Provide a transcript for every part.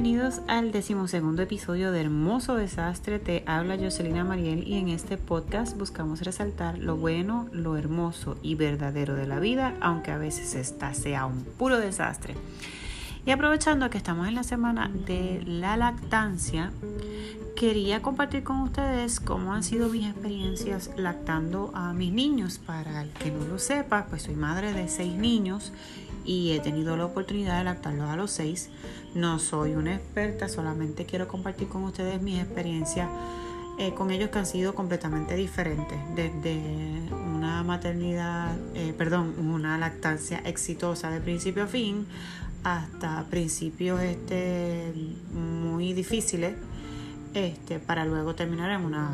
bienvenidos al decimosegundo episodio de Hermoso Desastre. Te habla Jocelina Mariel y en este podcast buscamos resaltar lo bueno, lo hermoso y verdadero de la vida, aunque a veces esta sea un puro desastre. Y aprovechando que estamos en la semana de la lactancia, quería compartir con ustedes cómo han sido mis experiencias lactando a mis niños. Para el que no lo sepa, pues soy madre de seis niños y he tenido la oportunidad de lactarlos a los seis. No soy una experta, solamente quiero compartir con ustedes mis experiencias eh, con ellos que han sido completamente diferentes, desde una maternidad, eh, perdón, una lactancia exitosa de principio a fin hasta principios este, muy difíciles este, para luego terminar en una,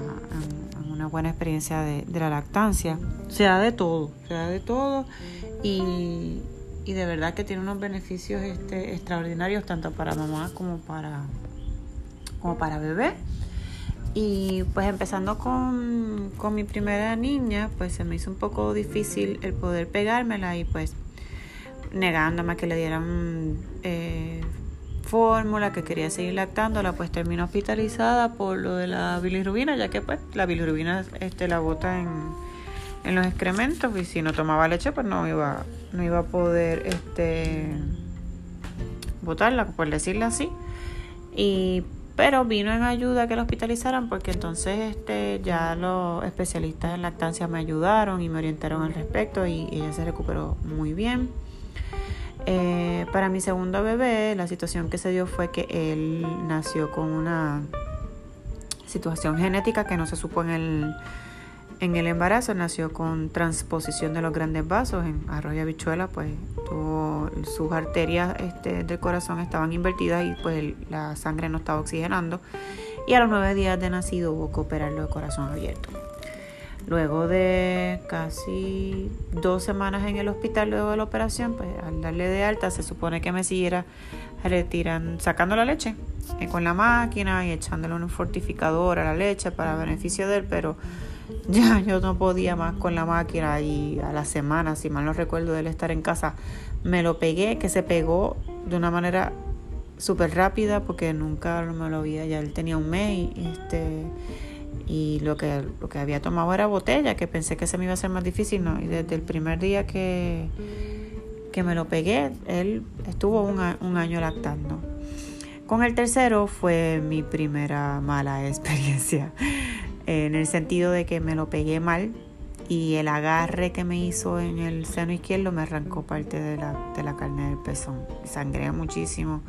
en, una buena experiencia de, la lactancia. Se da de todo, se da de todo y, y de verdad que tiene unos beneficios este, extraordinarios tanto para mamá como para, como para bebé. Y pues empezando con, con mi primera niña, pues se me hizo un poco difícil el poder pegármela y pues negándome a que le dieran eh, fórmula, que quería seguir lactándola, pues terminó hospitalizada por lo de la bilirrubina, ya que pues la bilirrubina este, la bota en, en los excrementos y si no tomaba leche pues no iba, no iba a poder este, botarla, por decirlo así. Y pero vino en ayuda a que la hospitalizaran porque entonces este ya los especialistas en lactancia me ayudaron y me orientaron al respecto y ella se recuperó muy bien. Eh, para mi segundo bebé, la situación que se dio fue que él nació con una situación genética que no se supo en el, embarazo. Nació con transposición de los grandes vasos en arroyo habichuela, pues tuvo, sus arterias este, del corazón estaban invertidas y pues la sangre no estaba oxigenando. Y a los nueve días de nacido hubo que operarlo de corazón abierto. Luego de casi dos semanas en el hospital luego de la operación, pues al darle de alta se supone que me siguiera retiran, sacando la leche eh, con la máquina y echándole un fortificador a la leche para beneficio de él, pero ya yo no podía más con la máquina y a la semana, si mal no recuerdo de él estar en casa, me lo pegué, que se pegó de una manera súper rápida porque nunca me lo había, ya él tenía un mes este y lo que, lo que había tomado era botella, que pensé que se me iba a hacer más difícil, ¿no? Y desde el primer día que, que me lo pegué, él estuvo un, un año lactando. Con el tercero fue mi primera mala experiencia, en el sentido de que me lo pegué mal y el agarre que me hizo en el seno izquierdo me arrancó parte de la, de la carne del pezón. Sangré muchísimo,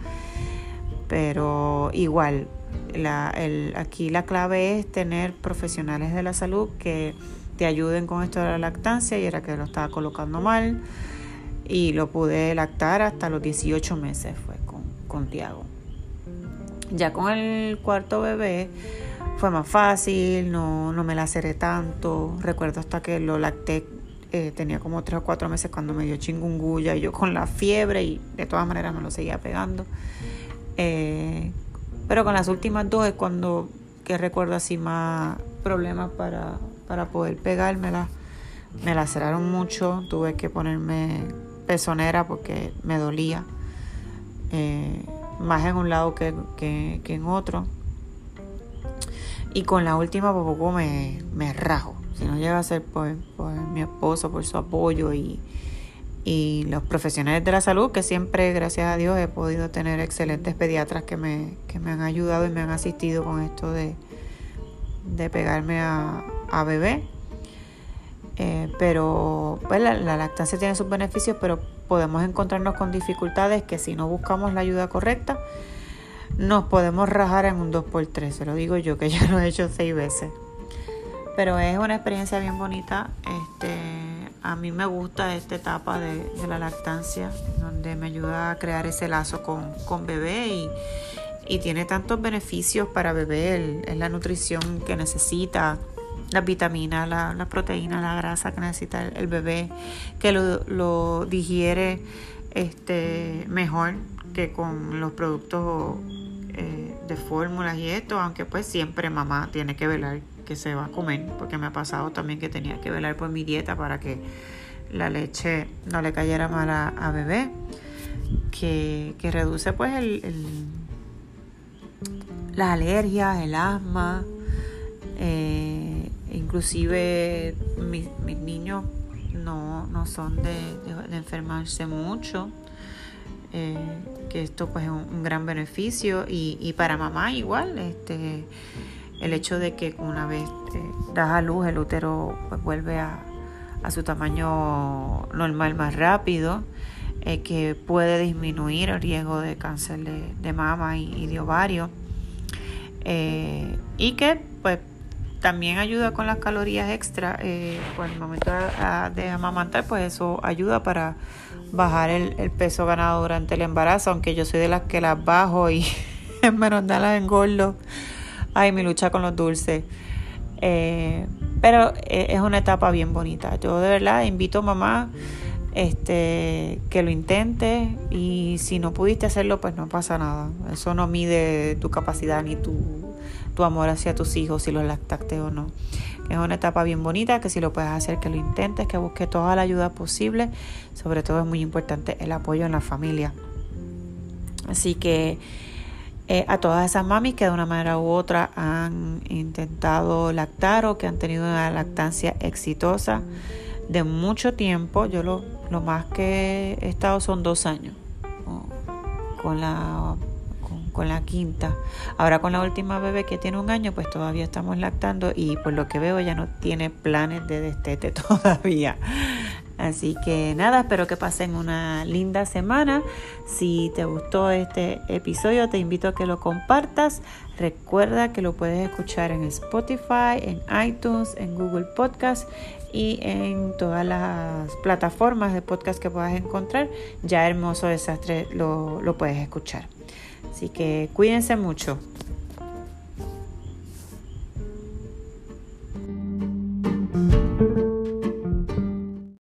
pero igual la, aquí la clave es tener profesionales de la salud que te ayuden con esto de la lactancia y era que lo estaba colocando mal y lo pude lactar hasta los 18 meses fue con, con Tiago. Ya con el cuarto bebé fue más fácil, no, no me laceré tanto. Recuerdo hasta que lo lacté, eh, tenía como 3 o 4 meses cuando me dio chingunguya y yo con la fiebre y de todas maneras me lo seguía pegando. Eh, pero con las últimas dos es cuando que recuerdo así más problemas para, para poder pegármela. Me laceraron mucho, tuve que ponerme pezonera porque me dolía. Eh, más en un lado que, que, en otro. Y con la última por poco me, me rajo. Si no llega a ser por, por mi esposo, por su apoyo y, y los profesionales de la salud, que siempre, gracias a Dios, he podido tener excelentes pediatras que me, que me han ayudado y me han asistido con esto de, de pegarme a, a bebé. Eh, pero pues, la, la, lactancia tiene sus beneficios, pero podemos encontrarnos con dificultades que si no buscamos la ayuda correcta, nos podemos rajar en un 2x3. Se lo digo yo, que ya lo he hecho seis veces. Pero es una experiencia bien bonita. Este, a mí me gusta esta etapa de, la lactancia, donde me ayuda a crear ese lazo con, bebé y, tiene tantos beneficios para bebé, es la nutrición que necesita, las vitaminas, la, la proteína, la grasa que necesita el, bebé, que lo, digiere este, mejor que con los productos eh, de fórmulas y esto, aunque pues siempre mamá tiene que velar que se va a comer, porque me ha pasado también que tenía que velar por mi dieta para que la leche no le cayera mal a, bebé, que, reduce pues el, las alergias, el asma, eh, inclusive mis, niños no, no son de, enfermarse mucho. Eh, que esto pues es un, gran beneficio y, y, para mamá igual este el hecho de que una vez das a luz el útero pues, vuelve a, a, su tamaño normal más rápido eh, que puede disminuir el riesgo de cáncer de, mama y, de ovario. Eh, y que pues también ayuda con las calorías extra eh, por el momento de amamantar pues eso ayuda para bajar el, peso ganado durante el embarazo aunque yo soy de las que las bajo y en menos de las engordo ay mi lucha con los dulces pero es una etapa bien bonita yo de verdad invito a mamá este, que lo intentes y si no pudiste hacerlo, pues no pasa nada. Eso no mide tu capacidad ni tu, tu amor hacia tus hijos, si los lactaste o no. Es una etapa bien bonita que si lo puedes hacer, que lo intentes, que busques toda la ayuda posible. Sobre todo es muy importante el apoyo en la familia. Así que eh, a todas esas mamis que de una manera u otra han intentado lactar o que han tenido una lactancia exitosa de mucho tiempo, yo lo lo más que he estado son dos años con la con, la quinta. Ahora con la última bebé que tiene un año, pues todavía estamos lactando y por lo que veo ya no tiene planes de destete todavía. Así que nada, espero que pasen una linda semana. Si te gustó este episodio, te invito a que lo compartas. Recuerda que lo puedes escuchar en Spotify, en iTunes, en Google Podcast y en todas las plataformas de podcast que puedas encontrar. Ya Hermoso Desastre lo, lo puedes escuchar. Así que cuídense mucho.